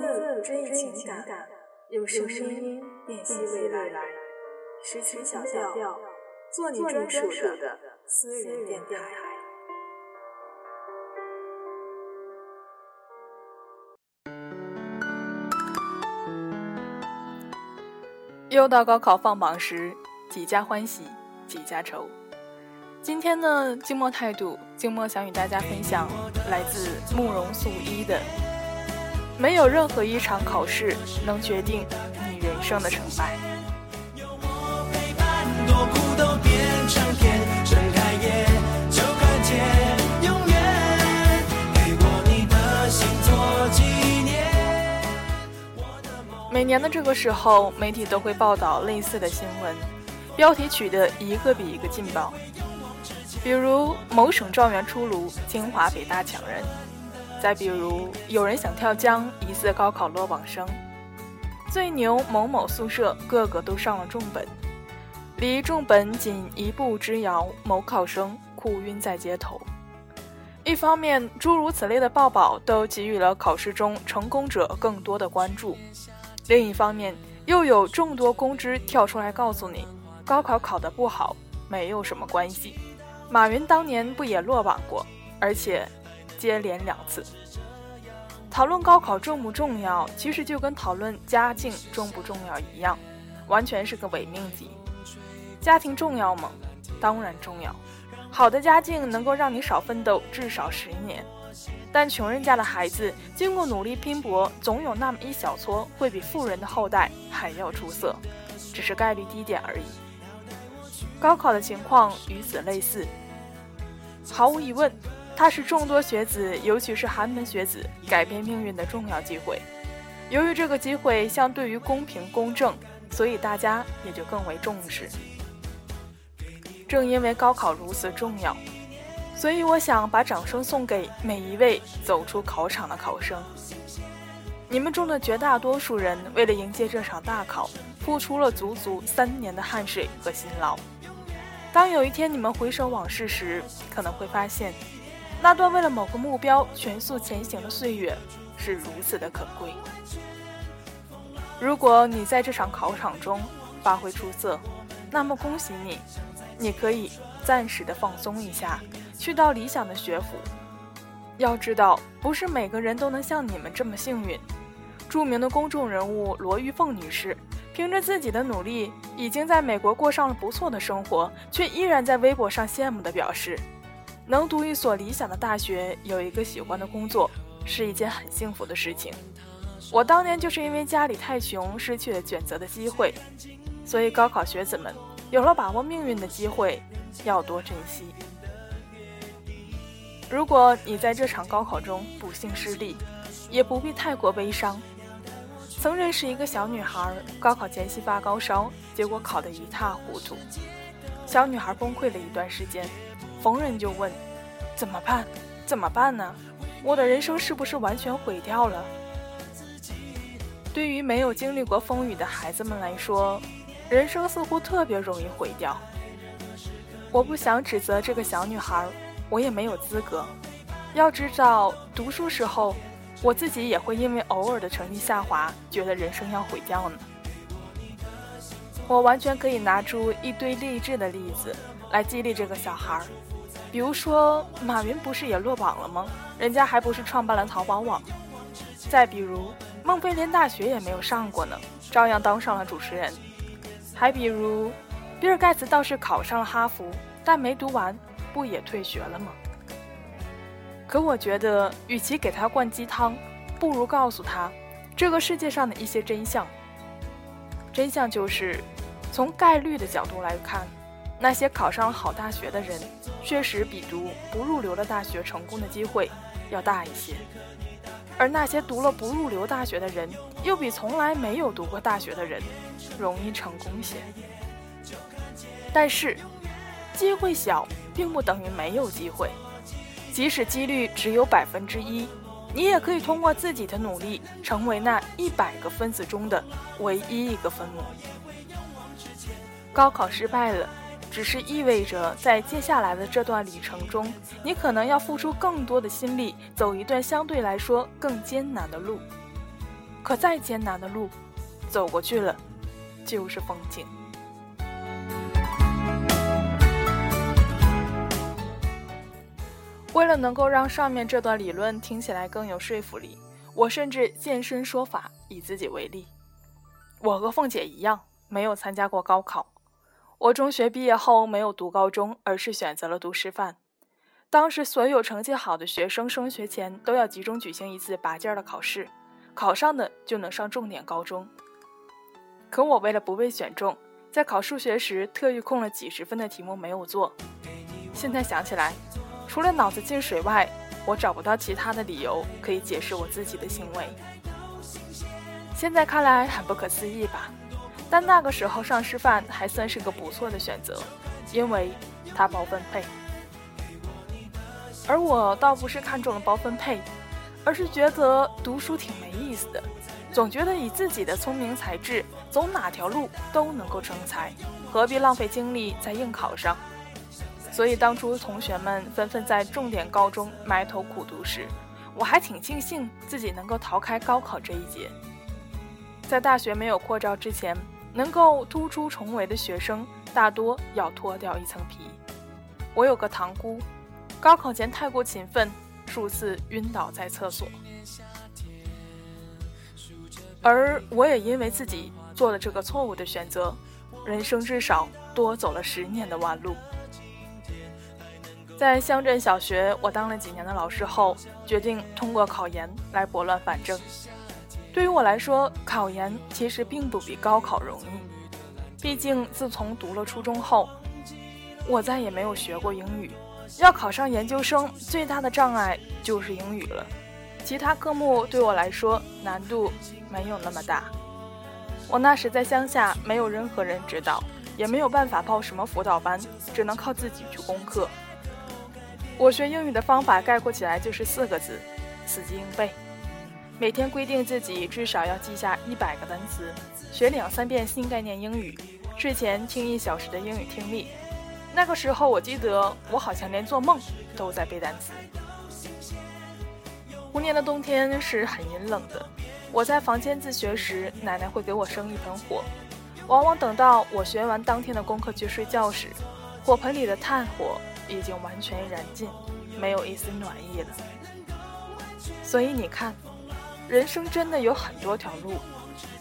字追忆情感，用声音辨析未来。时情小调，做你专属的私人电台。又到高考放榜时，几家欢喜几家愁。今天呢，静默态度，静默想与大家分享来自慕容素一的：没有任何一场考试能决定你人生的成败。每年的这个时候，媒体都会报道类似的新闻，标题取得一个比一个劲爆。比如某省状元出炉，清华北大抢人；再比如有人想跳江，疑似高考落榜生。最牛某某宿舍，个个都上了重本，离重本仅一步之遥，某考生哭晕在街头。一方面，诸如此类的报道都给予了考试中成功者更多的关注。另一方面，又有众多公知跳出来告诉你，高考考得不好没有什么关系。马云当年不也落榜过，而且接连两次。讨论高考重不重要，其实就跟讨论家境重不重要一样，完全是个伪命题。家庭重要吗？当然重要。好的家境能够让你少奋斗至少十年。但穷人家的孩子经过努力拼搏，总有那么一小撮会比富人的后代还要出色，只是概率低点而已。高考的情况与此类似，毫无疑问，它是众多学子，尤其是寒门学子改变命运的重要机会。由于这个机会相对于公平公正，所以大家也就更为重视。正因为高考如此重要。所以，我想把掌声送给每一位走出考场的考生。你们中的绝大多数人，为了迎接这场大考，付出了足足三年的汗水和辛劳。当有一天你们回首往事时，可能会发现，那段为了某个目标全速前行的岁月是如此的可贵。如果你在这场考场中发挥出色，那么恭喜你，你可以暂时的放松一下。去到理想的学府，要知道，不是每个人都能像你们这么幸运。著名的公众人物罗玉凤女士，凭着自己的努力，已经在美国过上了不错的生活，却依然在微博上羡慕地表示：“能读一所理想的大学，有一个喜欢的工作，是一件很幸福的事情。我当年就是因为家里太穷，失去了选择的机会，所以高考学子们有了把握命运的机会，要多珍惜。”如果你在这场高考中不幸失利，也不必太过悲伤。曾认识一个小女孩，高考前夕发高烧，结果考得一塌糊涂。小女孩崩溃了一段时间，逢人就问：“怎么办？怎么办呢？我的人生是不是完全毁掉了？”对于没有经历过风雨的孩子们来说，人生似乎特别容易毁掉。我不想指责这个小女孩。我也没有资格。要知道，读书时候，我自己也会因为偶尔的成绩下滑，觉得人生要毁掉呢。我完全可以拿出一堆励志的例子来激励这个小孩儿，比如说，马云不是也落榜了吗？人家还不是创办了淘宝网。再比如，孟非连大学也没有上过呢，照样当上了主持人。还比如，比尔盖茨倒是考上了哈佛，但没读完。不也退学了吗？可我觉得，与其给他灌鸡汤，不如告诉他这个世界上的一些真相。真相就是，从概率的角度来看，那些考上好大学的人，确实比读不入流的大学成功的机会要大一些；而那些读了不入流大学的人，又比从来没有读过大学的人容易成功些。但是，机会小。并不等于没有机会，即使几率只有百分之一，你也可以通过自己的努力，成为那一百个分子中的唯一一个分母。高考失败了，只是意味着在接下来的这段旅程中，你可能要付出更多的心力，走一段相对来说更艰难的路。可再艰难的路，走过去了，就是风景。为了能够让上面这段理论听起来更有说服力，我甚至现身说法，以自己为例。我和凤姐一样，没有参加过高考。我中学毕业后没有读高中，而是选择了读师范。当时所有成绩好的学生升学前都要集中举行一次拔尖的考试，考上的就能上重点高中。可我为了不被选中，在考数学时特意空了几十分的题目没有做。现在想起来。除了脑子进水外，我找不到其他的理由可以解释我自己的行为。现在看来很不可思议吧？但那个时候上师范还算是个不错的选择，因为它包分配。而我倒不是看中了包分配，而是觉得读书挺没意思的，总觉得以自己的聪明才智，走哪条路都能够成才，何必浪费精力在应考上？所以当初同学们纷纷在重点高中埋头苦读时，我还挺庆幸自己能够逃开高考这一劫。在大学没有扩招之前，能够突出重围的学生大多要脱掉一层皮。我有个堂姑，高考前太过勤奋，数次晕倒在厕所。而我也因为自己做了这个错误的选择，人生至少多走了十年的弯路。在乡镇小学，我当了几年的老师后，决定通过考研来拨乱反正。对于我来说，考研其实并不比高考容易。毕竟，自从读了初中后，我再也没有学过英语。要考上研究生，最大的障碍就是英语了。其他科目对我来说难度没有那么大。我那时在乡下，没有任何人指导，也没有办法报什么辅导班，只能靠自己去攻克。我学英语的方法概括起来就是四个字：死记硬背。每天规定自己至少要记下一百个单词，学两三遍新概念英语，睡前听一小时的英语听力。那个时候，我记得我好像连做梦都在背单词。湖年的冬天是很阴冷的，我在房间自学时，奶奶会给我生一盆火，往往等到我学完当天的功课去睡觉时，火盆里的炭火。已经完全燃尽，没有一丝暖意了。所以你看，人生真的有很多条路，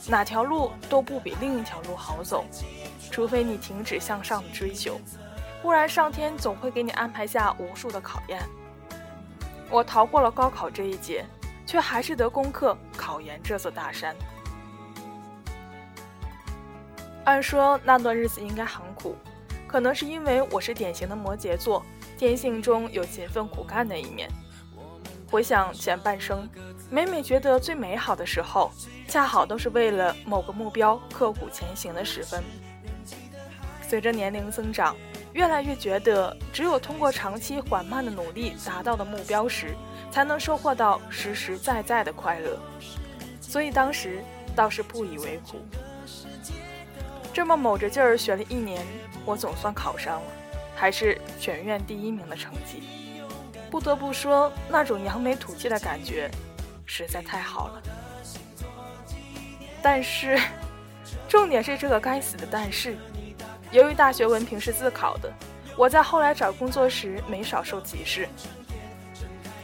哪条路都不比另一条路好走，除非你停止向上的追求，不然上天总会给你安排下无数的考验。我逃过了高考这一劫，却还是得攻克考研这座大山。按说那段日子应该很苦。可能是因为我是典型的摩羯座，天性中有勤奋苦干的一面。回想前半生，每每觉得最美好的时候，恰好都是为了某个目标刻苦前行的时分。随着年龄增长，越来越觉得，只有通过长期缓慢的努力达到的目标时，才能收获到实实在在的快乐。所以当时倒是不以为苦。这么卯着劲儿学了一年。我总算考上了，还是全院第一名的成绩。不得不说，那种扬眉吐气的感觉实在太好了。但是，重点是这个该死的但是。由于大学文凭是自考的，我在后来找工作时没少受歧视。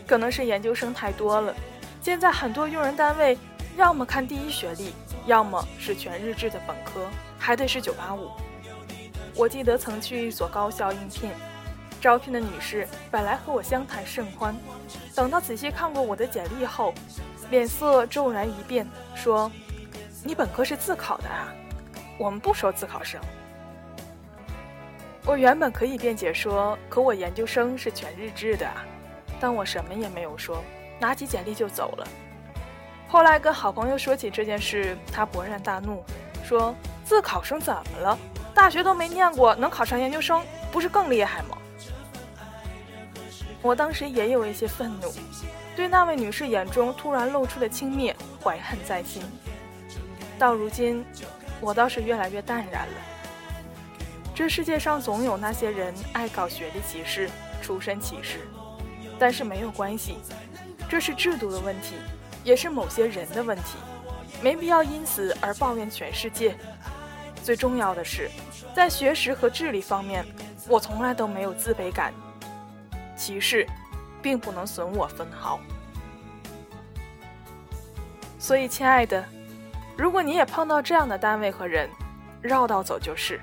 可能是研究生太多了，现在很多用人单位要么看第一学历，要么是全日制的本科，还得是985。我记得曾去一所高校应聘，招聘的女士本来和我相谈甚欢，等到仔细看过我的简历后，脸色骤然一变，说：“你本科是自考的啊，我们不收自考生。”我原本可以辩解说：“可我研究生是全日制的啊。”但我什么也没有说，拿起简历就走了。后来跟好朋友说起这件事，他勃然大怒，说：“自考生怎么了？”大学都没念过，能考上研究生，不是更厉害吗？我当时也有一些愤怒，对那位女士眼中突然露出的轻蔑怀恨在心。到如今，我倒是越来越淡然了。这世界上总有那些人爱搞学历歧视、出身歧视，但是没有关系，这是制度的问题，也是某些人的问题。没必要因此而抱怨全世界。最重要的是，在学识和智力方面，我从来都没有自卑感。歧视，并不能损我分毫。所以，亲爱的，如果你也碰到这样的单位和人，绕道走就是。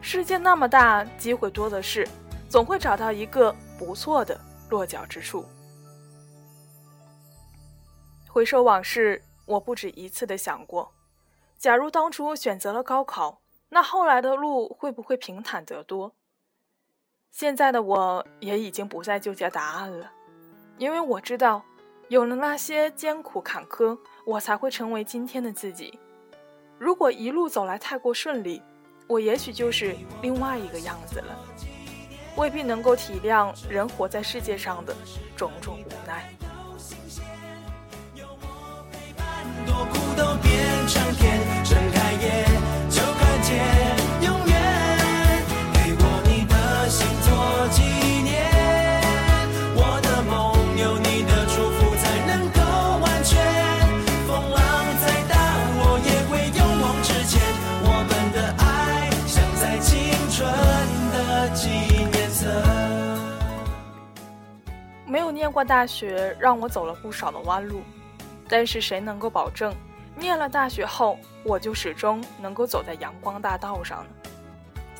世界那么大，机会多的是，总会找到一个不错的落脚之处。回首往事，我不止一次的想过，假如当初选择了高考，那后来的路会不会平坦得多？现在的我也已经不再纠结答案了，因为我知道，有了那些艰苦坎坷，我才会成为今天的自己。如果一路走来太过顺利，我也许就是另外一个样子了，未必能够体谅人活在世界上的种种无奈。多苦都变成过大学，让我走了不少的弯路。但是谁能够保证，念了大学后，我就始终能够走在阳光大道上呢？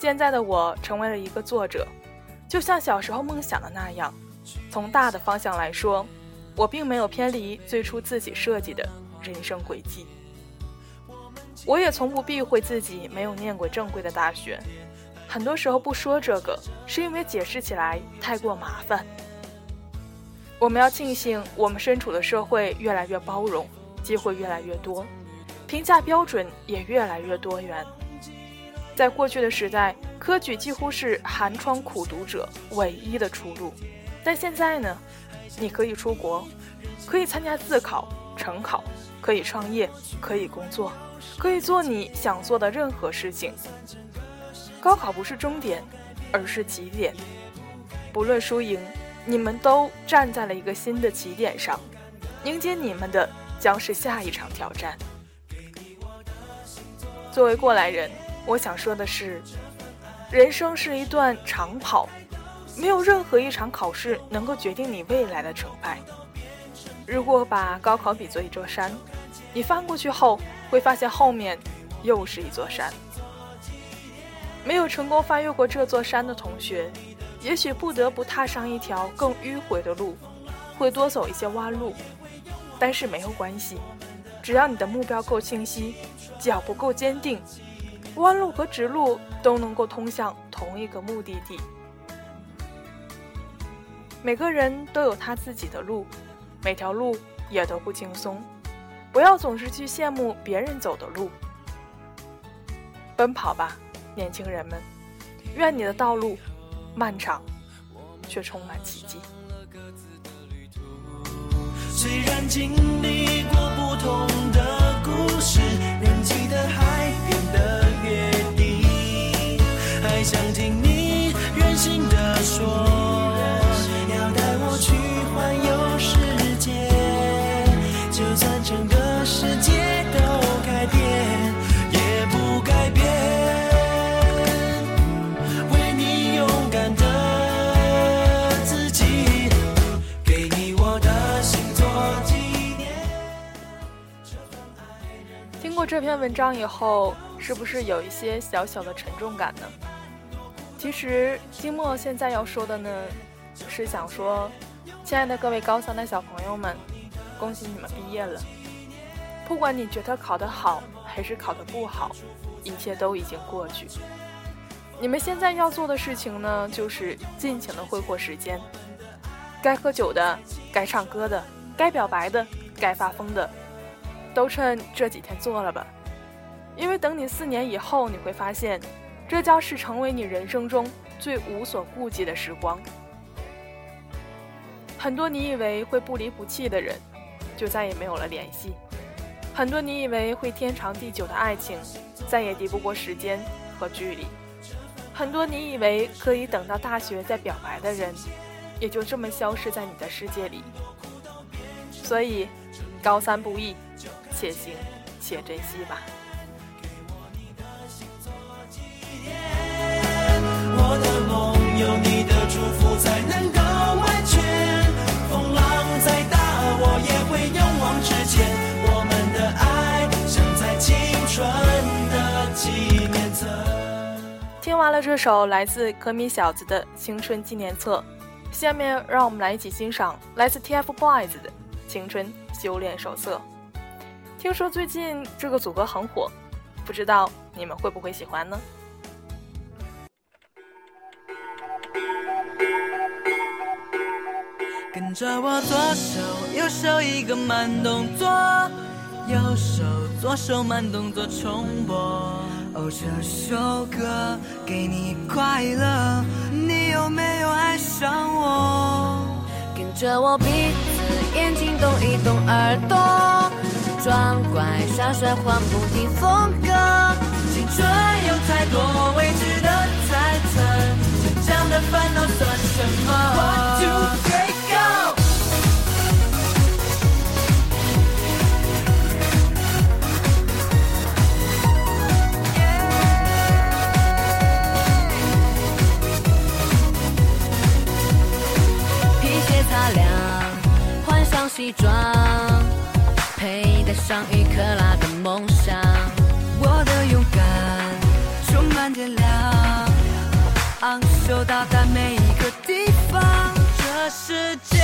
现在的我成为了一个作者，就像小时候梦想的那样。从大的方向来说，我并没有偏离最初自己设计的人生轨迹。我也从不避讳自己没有念过正规的大学。很多时候不说这个，是因为解释起来太过麻烦。我们要庆幸，我们身处的社会越来越包容，机会越来越多，评价标准也越来越多元。在过去的时代，科举几乎是寒窗苦读者唯一的出路，但现在呢？你可以出国，可以参加自考、成考，可以创业，可以工作，可以做你想做的任何事情。高考不是终点，而是起点，不论输赢。你们都站在了一个新的起点上，迎接你们的将是下一场挑战。作为过来人，我想说的是，人生是一段长跑，没有任何一场考试能够决定你未来的成败。如果把高考比作一座山，你翻过去后会发现后面又是一座山。没有成功翻越过这座山的同学。也许不得不踏上一条更迂回的路，会多走一些弯路，但是没有关系，只要你的目标够清晰，脚步够坚定，弯路和直路都能够通向同一个目的地。每个人都有他自己的路，每条路也都不轻松，不要总是去羡慕别人走的路。奔跑吧，年轻人们，愿你的道路。漫长，却充满奇迹。虽然经历过不同的故事，人记得海边的约定，还想听你任性的说。这篇文章以后，是不是有一些小小的沉重感呢？其实，金墨现在要说的呢，是想说，亲爱的各位高三的小朋友们，恭喜你们毕业了。不管你觉得考得好还是考得不好，一切都已经过去。你们现在要做的事情呢，就是尽情的挥霍时间。该喝酒的，该唱歌的，该表白的，该发疯的。都趁这几天做了吧，因为等你四年以后，你会发现，这将是成为你人生中最无所顾忌的时光。很多你以为会不离不弃的人，就再也没有了联系；很多你以为会天长地久的爱情，再也敌不过时间和距离；很多你以为可以等到大学再表白的人，也就这么消失在你的世界里。所以，高三不易。且行且珍惜吧。我的梦有你的祝福才能够完全。风浪再大，我也会勇往直前。我们的爱像在青春的纪念册。听完了这首来自可米小子的青春纪念册，下面让我们来一起欣赏来自 TFBOYS 的青春修炼手册。听说最近这个组合很火，不知道你们会不会喜欢呢？跟着我左手右手一个慢动作，右手左手慢动作重播。哦，这首歌给你快乐，你有没有爱上我？跟着我鼻子眼睛动一动耳朵，装乖耍帅换不停风格。青春有太多未知的猜测，成长的烦恼算什么？One two three go。皮鞋擦亮，换上西装，上一克拉的梦想。我的勇敢充满电量，昂首到达每一个地方。这世界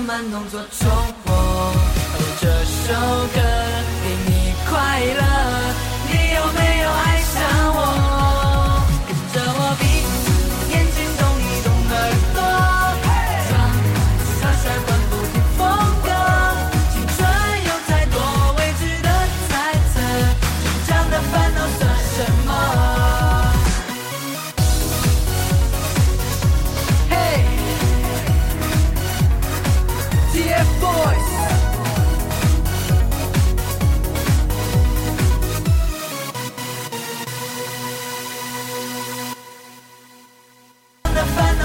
慢动作重播。哦，这首歌，